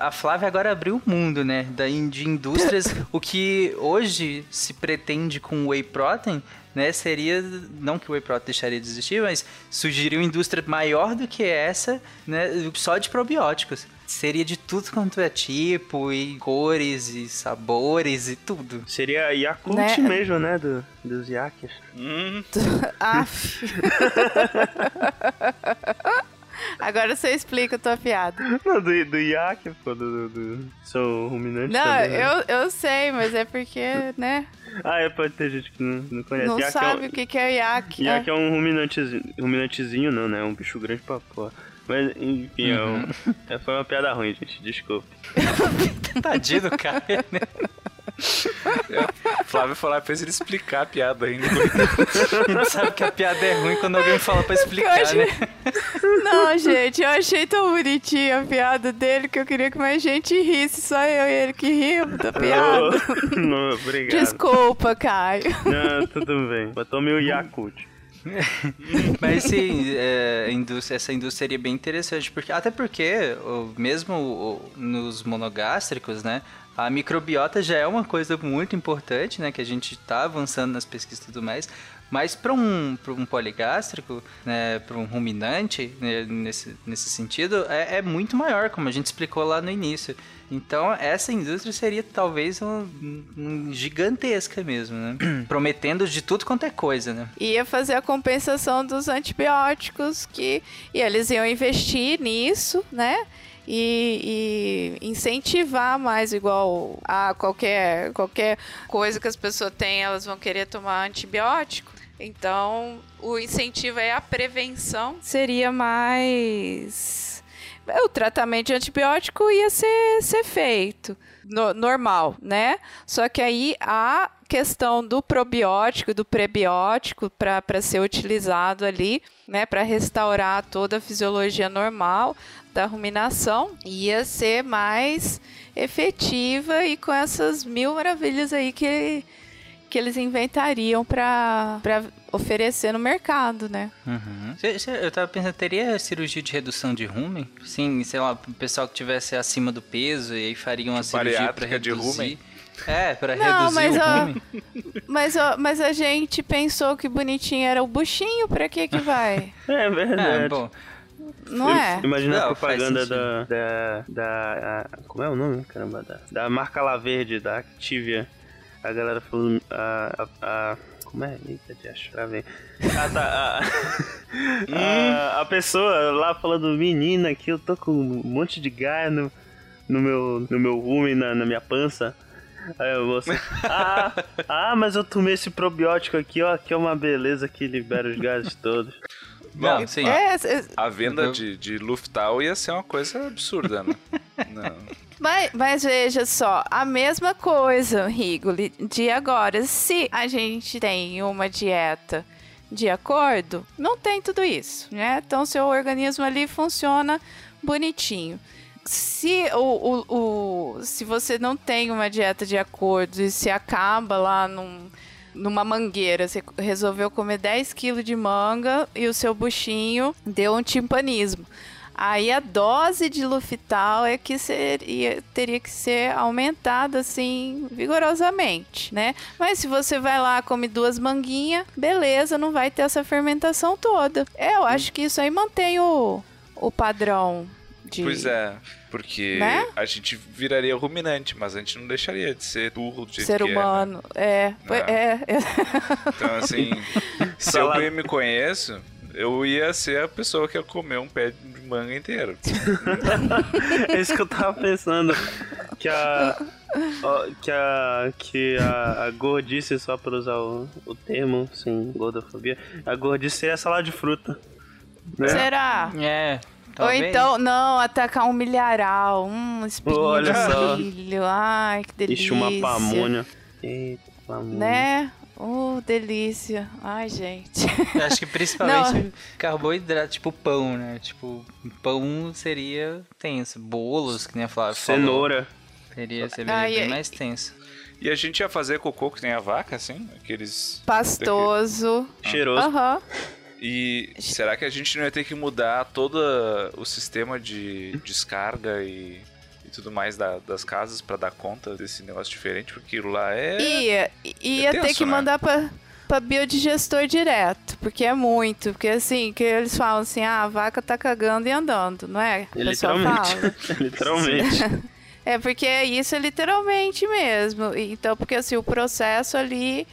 [SPEAKER 1] A Flávia agora abriu o mundo, né? Da, de indústrias. o que hoje se pretende com o whey protein, né? Seria. Não que o whey protein deixaria de existir, mas surgiria uma indústria maior do que essa, né? Só de probióticos. Seria de tudo quanto é tipo, e cores, e sabores, e tudo.
[SPEAKER 4] Seria Yakult
[SPEAKER 3] Né?
[SPEAKER 4] mesmo, né? Do, dos Yakis.
[SPEAKER 2] Hum,
[SPEAKER 3] Aff. Agora você explica a tua piada.
[SPEAKER 4] Não, do, do Yak, pô, do, do, do... Sou ruminante
[SPEAKER 3] Não,
[SPEAKER 4] também, né?
[SPEAKER 3] eu, eu sei, mas é porque, né?
[SPEAKER 4] Ah, é, pode ter gente que não, não conhece.
[SPEAKER 3] Não
[SPEAKER 4] Yak
[SPEAKER 3] sabe
[SPEAKER 4] é um,
[SPEAKER 3] o que, que é o iaque.
[SPEAKER 4] Yak é um ruminantezinho, ruminantezinho, não, né? É um bicho grande pra porra. Mas, enfim, é um- é, foi uma piada ruim, gente, desculpe.
[SPEAKER 1] Tadinho do cara, né?
[SPEAKER 2] Flávio foi lá fez ele explicar a piada ainda.
[SPEAKER 1] Gente sabe que a piada é ruim quando alguém fala pra explicar,
[SPEAKER 3] Eu
[SPEAKER 1] né?
[SPEAKER 3] Não, gente, eu achei tão bonitinha a piada dele que eu queria que mais gente risse. Só eu e ele que rimos da piada.
[SPEAKER 4] não, obrigado.
[SPEAKER 3] Desculpa, Caio.
[SPEAKER 4] Não, tudo bem. Mas tome o Yakult.
[SPEAKER 1] Mas sim, é, indústria- essa indústria seria bem interessante, porque até porque, mesmo nos monogástricos, né, a microbiota já é uma coisa muito importante, né, que a gente está avançando nas pesquisas e tudo mais, mas para um, um poligástrico, né, para um ruminante, né, nesse, nesse sentido, é, é muito maior, como a gente explicou lá no início. Então, essa indústria seria talvez um, um gigantesca mesmo, né? Prometendo de tudo quanto é coisa, né?
[SPEAKER 3] Ia fazer a compensação dos antibióticos que e eles iam investir nisso, né? E, e incentivar mais igual a qualquer qualquer coisa que as pessoas têm, elas vão querer tomar antibiótico. Então, o incentivo é a prevenção. Seria mais o tratamento de antibiótico ia ser, ser feito no- normal, né? Só que aí a questão do probiótico do prebiótico para ser utilizado ali, né, para restaurar toda a fisiologia normal da ruminação, ia ser mais efetiva e com essas mil maravilhas aí que que eles inventariam para oferecer no mercado, né?
[SPEAKER 1] Uhum. Eu tava pensando, teria cirurgia de redução de rumen? Sim, sei lá, o pessoal que tivesse acima do peso e aí faria uma cirurgia pra
[SPEAKER 2] bariátrica de
[SPEAKER 1] reduzir.
[SPEAKER 2] rumen?
[SPEAKER 1] É, pra
[SPEAKER 3] Não,
[SPEAKER 1] reduzir
[SPEAKER 3] mas,
[SPEAKER 1] o rumen.
[SPEAKER 3] Mas, ó, mas a gente pensou que bonitinho era o buchinho, pra que que vai?
[SPEAKER 4] É verdade.
[SPEAKER 1] É, bom.
[SPEAKER 3] Não é?
[SPEAKER 4] Imagina a
[SPEAKER 1] Não, faz
[SPEAKER 4] propaganda da, da, da- a- Como é o nome? Caramba, da, da marca La Verde, da Activia. A galera falando. A, a, a- como é? Eita, deixa eu ver. Ah, tá. A, a, a pessoa lá falando, menina, aqui eu tô com um monte de gás no, no meu, no meu rumen, na, na minha pança. Aí eu moço, ah, ah, mas eu tomei esse probiótico aqui, ó, que é uma beleza que libera os gases todos.
[SPEAKER 1] Não, sim.
[SPEAKER 3] É, é,
[SPEAKER 2] A venda de, de Luftal ia ser uma coisa absurda, né? Não.
[SPEAKER 3] Mas, mas veja só, a mesma coisa, Rigoli, de agora. Se a gente tem uma dieta de acordo, não tem tudo isso, né? Então, seu organismo ali funciona bonitinho. Se, o, o, o- se você não tem uma dieta de acordo e se acaba lá num, numa mangueira, você resolveu comer 10 quilos de manga e o seu buchinho deu um timpanismo. Aí a dose de Lufital é que seria, teria que ser aumentada assim vigorosamente, né? Mas se você vai lá come duas manguinhas, beleza, não vai ter essa fermentação toda. É, Eu acho que isso aí mantém o, o padrão de
[SPEAKER 2] Pois é, porque
[SPEAKER 3] Né?
[SPEAKER 2] a gente viraria ruminante, mas a gente não deixaria de ser burro jeito
[SPEAKER 3] ser
[SPEAKER 2] que é, né?
[SPEAKER 3] humano. É,
[SPEAKER 2] Ah.
[SPEAKER 3] é, é.
[SPEAKER 2] Então, assim, se eu bem me conheço, eu ia ser a pessoa que ia comer um pé de manga inteiro.
[SPEAKER 4] É isso que eu tava pensando. Que a. que a. Que a, a gordice, só pra usar o, o termo, sem gordofobia, a gordice é salada de fruta. Né?
[SPEAKER 3] Será?
[SPEAKER 1] É.
[SPEAKER 3] Ou então, não, atacar um milharal, um espinho
[SPEAKER 4] Olha só.
[SPEAKER 3] de milho. Ai, que delícia.
[SPEAKER 4] Ixi, uma pamonha. Eita, pamonha.
[SPEAKER 3] Né? Oh, delícia. Ai, gente.
[SPEAKER 1] Eu acho que principalmente carboidrato, tipo pão, né? Tipo, pão seria tenso. Bolos, que nem a Flávia falou.
[SPEAKER 4] Cenoura.
[SPEAKER 1] Seria, seria
[SPEAKER 3] Ai,
[SPEAKER 1] bem
[SPEAKER 3] ai.
[SPEAKER 1] mais tenso.
[SPEAKER 2] E a gente ia fazer cocô que nem a vaca, assim? Aqueles.
[SPEAKER 3] Pastoso.
[SPEAKER 4] Cheiroso.
[SPEAKER 3] Aham.
[SPEAKER 2] E será que a gente não ia ter que mudar todo o sistema de descarga e tudo mais da- das casas pra dar conta desse negócio diferente? Porque aquilo lá é.
[SPEAKER 3] Ia, ia
[SPEAKER 2] É
[SPEAKER 3] ter
[SPEAKER 2] tenso,
[SPEAKER 3] que
[SPEAKER 2] né?
[SPEAKER 3] mandar pra, pra biodigestor direto, porque é muito. Porque assim, que eles falam assim, ah, a vaca tá cagando e andando, não é? Pessoal
[SPEAKER 4] Literalmente. Literalmente.
[SPEAKER 3] É, porque isso é literalmente mesmo. Então, porque assim, o processo ali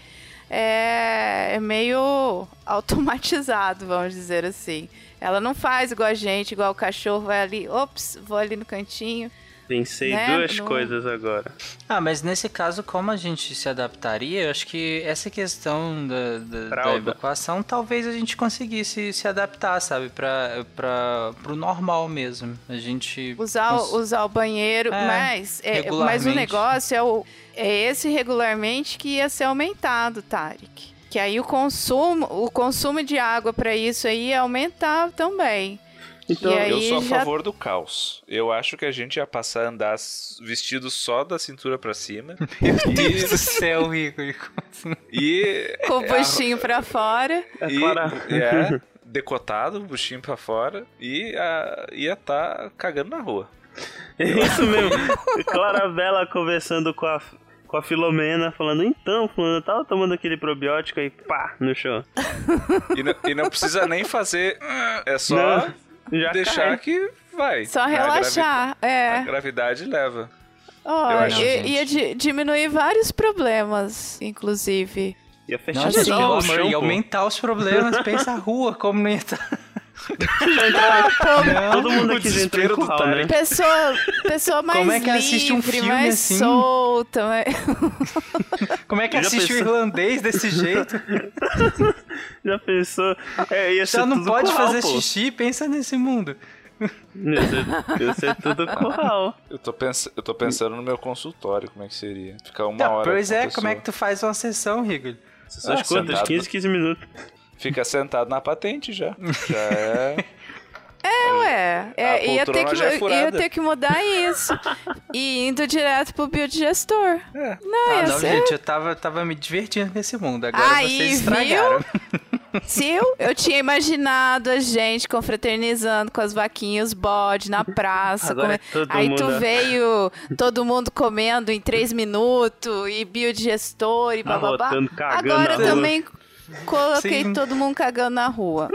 [SPEAKER 3] é, é meio automatizado, vamos dizer assim. Ela não faz igual a gente, igual o cachorro vai ali, ops, vou ali no cantinho.
[SPEAKER 4] Pensei
[SPEAKER 3] Né?
[SPEAKER 4] duas
[SPEAKER 3] No-
[SPEAKER 4] coisas agora.
[SPEAKER 1] Ah, mas nesse caso, como a gente se adaptaria, eu acho que essa questão da, da, da evacuação, talvez a gente conseguisse se adaptar, sabe? Pra, pra, pro normal mesmo. A gente...
[SPEAKER 3] Usar,
[SPEAKER 1] cons-
[SPEAKER 3] o- usar o banheiro,
[SPEAKER 1] É,
[SPEAKER 3] mas, é, mas o negócio é, o, é esse regularmente que ia ser aumentado, Tarek. Que aí o consumo, o consumo de água para isso aí ia aumentar também.
[SPEAKER 4] Então,
[SPEAKER 3] E aí
[SPEAKER 2] Eu sou a
[SPEAKER 3] já-
[SPEAKER 2] favor do caos. Eu acho que a gente ia passar a andar vestido só da cintura pra cima.
[SPEAKER 1] Meu Deus do céu, Rico. Rico.
[SPEAKER 2] E.
[SPEAKER 3] Com o buchinho pra fora.
[SPEAKER 2] E,
[SPEAKER 4] Clara-
[SPEAKER 2] é, decotado, buchinho pra fora. E a, ia tá cagando na rua.
[SPEAKER 4] É isso mesmo. Clarabela conversando com a, com a Filomena, falando, então, fulano, eu tava tomando aquele probiótico aí, pá, no chão.
[SPEAKER 2] E, não- e não precisa nem fazer. É só
[SPEAKER 4] Não, já
[SPEAKER 2] deixar
[SPEAKER 4] cai.
[SPEAKER 2] que vai.
[SPEAKER 3] Só
[SPEAKER 2] A
[SPEAKER 3] relaxar.
[SPEAKER 2] A
[SPEAKER 3] É.
[SPEAKER 2] gravidade leva.
[SPEAKER 3] Ia di- diminuir vários problemas, inclusive.
[SPEAKER 4] Ia fechar
[SPEAKER 1] Nossa, amor, ia aumentar os problemas. Pensa a rua, como não ia estar...
[SPEAKER 4] Todo mundo aqui
[SPEAKER 2] desespero
[SPEAKER 4] do
[SPEAKER 2] do
[SPEAKER 4] curral, né?
[SPEAKER 3] Pessoa, pessoa mais
[SPEAKER 1] Como é que assiste um
[SPEAKER 3] livre,
[SPEAKER 1] filme
[SPEAKER 3] mais
[SPEAKER 1] assim?
[SPEAKER 3] solta. mais-
[SPEAKER 1] Como é que
[SPEAKER 4] Já
[SPEAKER 1] assiste o
[SPEAKER 4] pensou?
[SPEAKER 1] irlandês desse jeito?
[SPEAKER 4] Já pensou? É, ia ser
[SPEAKER 1] Só não
[SPEAKER 4] tudo
[SPEAKER 1] pode
[SPEAKER 4] curral,
[SPEAKER 1] fazer
[SPEAKER 4] pô.
[SPEAKER 1] xixi, pensa nesse mundo.
[SPEAKER 4] Ia ser, ia ser tudo curral.
[SPEAKER 2] Eu tô, pens eu tô pensando no meu consultório, como é que seria. Ficar uma
[SPEAKER 1] Não,
[SPEAKER 2] hora.
[SPEAKER 1] pois
[SPEAKER 2] com a
[SPEAKER 1] é,
[SPEAKER 2] pessoa.
[SPEAKER 1] como é que tu faz uma sessão, Rigor?
[SPEAKER 4] Sessões
[SPEAKER 2] Ah,
[SPEAKER 4] curtas,
[SPEAKER 2] sentado.
[SPEAKER 4] 15, 15 minutos.
[SPEAKER 2] Fica sentado na patente já. Já é.
[SPEAKER 3] É, ué.
[SPEAKER 2] A
[SPEAKER 3] É, ia, ter que,
[SPEAKER 2] já é
[SPEAKER 3] ia ter que mudar isso. e indo direto pro biodigestor.
[SPEAKER 2] É.
[SPEAKER 3] Não,
[SPEAKER 1] Ah,
[SPEAKER 3] ia
[SPEAKER 1] não,
[SPEAKER 3] ser...
[SPEAKER 1] gente, eu tava, tava me divertindo nesse mundo. Agora
[SPEAKER 3] Aí,
[SPEAKER 1] vocês estragaram.
[SPEAKER 3] Se eu, eu tinha imaginado a gente confraternizando com as vaquinhas, bode na praça. Come-
[SPEAKER 4] é
[SPEAKER 3] Aí tu
[SPEAKER 4] mundo-
[SPEAKER 3] veio todo mundo comendo em três minutos e biodigestor e bababá.
[SPEAKER 4] Arrotando, cagando
[SPEAKER 3] Agora também coloquei
[SPEAKER 1] Sim.
[SPEAKER 3] todo mundo cagando na rua.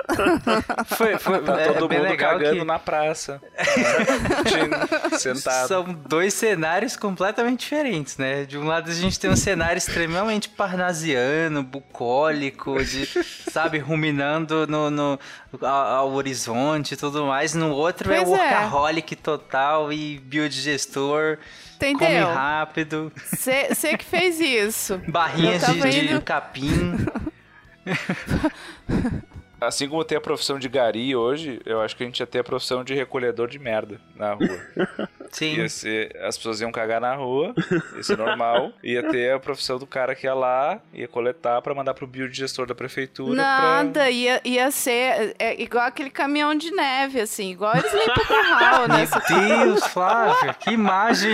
[SPEAKER 1] Foi, foi
[SPEAKER 2] Tá
[SPEAKER 1] é,
[SPEAKER 2] todo
[SPEAKER 1] bem
[SPEAKER 2] mundo cagando
[SPEAKER 1] que
[SPEAKER 2] na praça. Sentado.
[SPEAKER 1] São dois cenários completamente diferentes, né? De um lado a gente tem um cenário extremamente parnasiano, bucólico, de, sabe, ruminando no, no- ao, ao horizonte e tudo mais. No outro é
[SPEAKER 3] Pois é.
[SPEAKER 1] workaholic total e biodigestor, come
[SPEAKER 3] Entendeu?
[SPEAKER 1] rápido,
[SPEAKER 3] Você que fez isso.
[SPEAKER 1] barrinhas
[SPEAKER 3] de,
[SPEAKER 1] de
[SPEAKER 3] capim.
[SPEAKER 1] 哎
[SPEAKER 3] 哈
[SPEAKER 1] 哈
[SPEAKER 2] Assim como tem a profissão de gari hoje, eu acho que a gente ia ter a profissão de recolhedor de merda na rua.
[SPEAKER 1] Sim.
[SPEAKER 2] Ia ser, as pessoas iam cagar na rua, isso é normal. Ia ter a profissão do cara que ia lá, ia coletar pra mandar pro biodigestor da prefeitura.
[SPEAKER 3] Nada,
[SPEAKER 2] Pra...
[SPEAKER 3] ia, ia ser é, igual aquele caminhão de neve, assim, igual eles limpam o curral, né?
[SPEAKER 1] Meu Deus, Flávio, que imagem!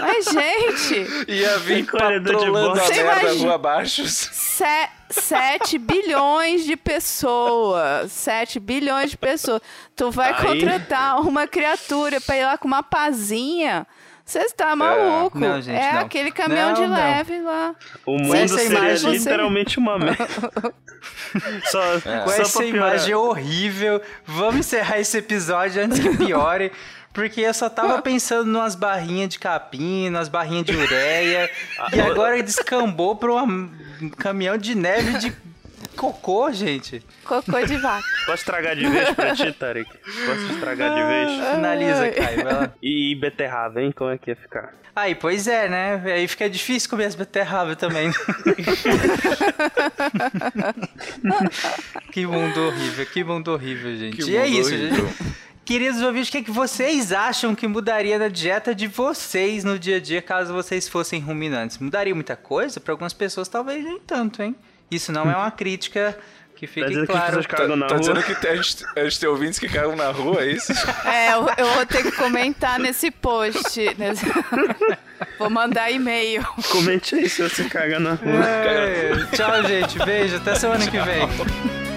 [SPEAKER 3] Mas, gente,
[SPEAKER 2] Ia vir
[SPEAKER 4] Recolhedor de
[SPEAKER 2] patrolando a merda
[SPEAKER 3] imagina-
[SPEAKER 2] rua abaixo.
[SPEAKER 3] se, 7 bilhões de pessoas. 7 bilhões de pessoas. Tu vai
[SPEAKER 4] Aí-
[SPEAKER 3] contratar uma criatura pra ir lá com uma pazinha. Você está maluco.
[SPEAKER 1] Não, gente,
[SPEAKER 3] é
[SPEAKER 1] não.
[SPEAKER 3] aquele caminhão
[SPEAKER 1] Não,
[SPEAKER 3] de
[SPEAKER 1] não.
[SPEAKER 3] leve lá.
[SPEAKER 4] O mundo
[SPEAKER 1] essa
[SPEAKER 4] seria
[SPEAKER 1] imagem-
[SPEAKER 4] literalmente uma merda. só,
[SPEAKER 1] Com
[SPEAKER 4] só pra
[SPEAKER 1] essa
[SPEAKER 4] piorar.
[SPEAKER 1] imagem horrível. Vamos encerrar esse episódio antes que piore. Porque eu só tava pensando numas barrinhas de capim, nas barrinhas de ureia. e agora descambou pra um caminhão de neve de cocô, gente.
[SPEAKER 3] Cocô de vaca.
[SPEAKER 4] Posso estragar de vez pra ti, Tarek? Posso estragar de vez?
[SPEAKER 1] Finaliza, Caio. vai lá.
[SPEAKER 4] E beterraba, hein? Como é que ia ficar?
[SPEAKER 1] Aí, pois é, né? Aí fica difícil comer as beterrabas também. que mundo horrível, que mundo horrível, gente.
[SPEAKER 2] Que
[SPEAKER 1] e é isso,
[SPEAKER 2] horrível.
[SPEAKER 1] gente. Queridos ouvintes, o que, é que vocês acham que mudaria na dieta de vocês no dia a dia caso vocês fossem ruminantes? Mudaria muita coisa? Para algumas pessoas, talvez nem tanto, hein? Isso não é uma crítica que
[SPEAKER 4] Tá
[SPEAKER 1] fique
[SPEAKER 4] que as
[SPEAKER 1] claro.
[SPEAKER 4] na
[SPEAKER 2] Tá
[SPEAKER 4] rua?
[SPEAKER 2] dizendo que a gente, a gente tem ouvintes que cagam na rua, é isso?
[SPEAKER 3] É, eu, eu vou ter que comentar nesse post. nesse- Vou mandar e-mail.
[SPEAKER 4] Comente aí se você caga na rua.
[SPEAKER 1] É, tchau, gente. Beijo. Até semana que vem.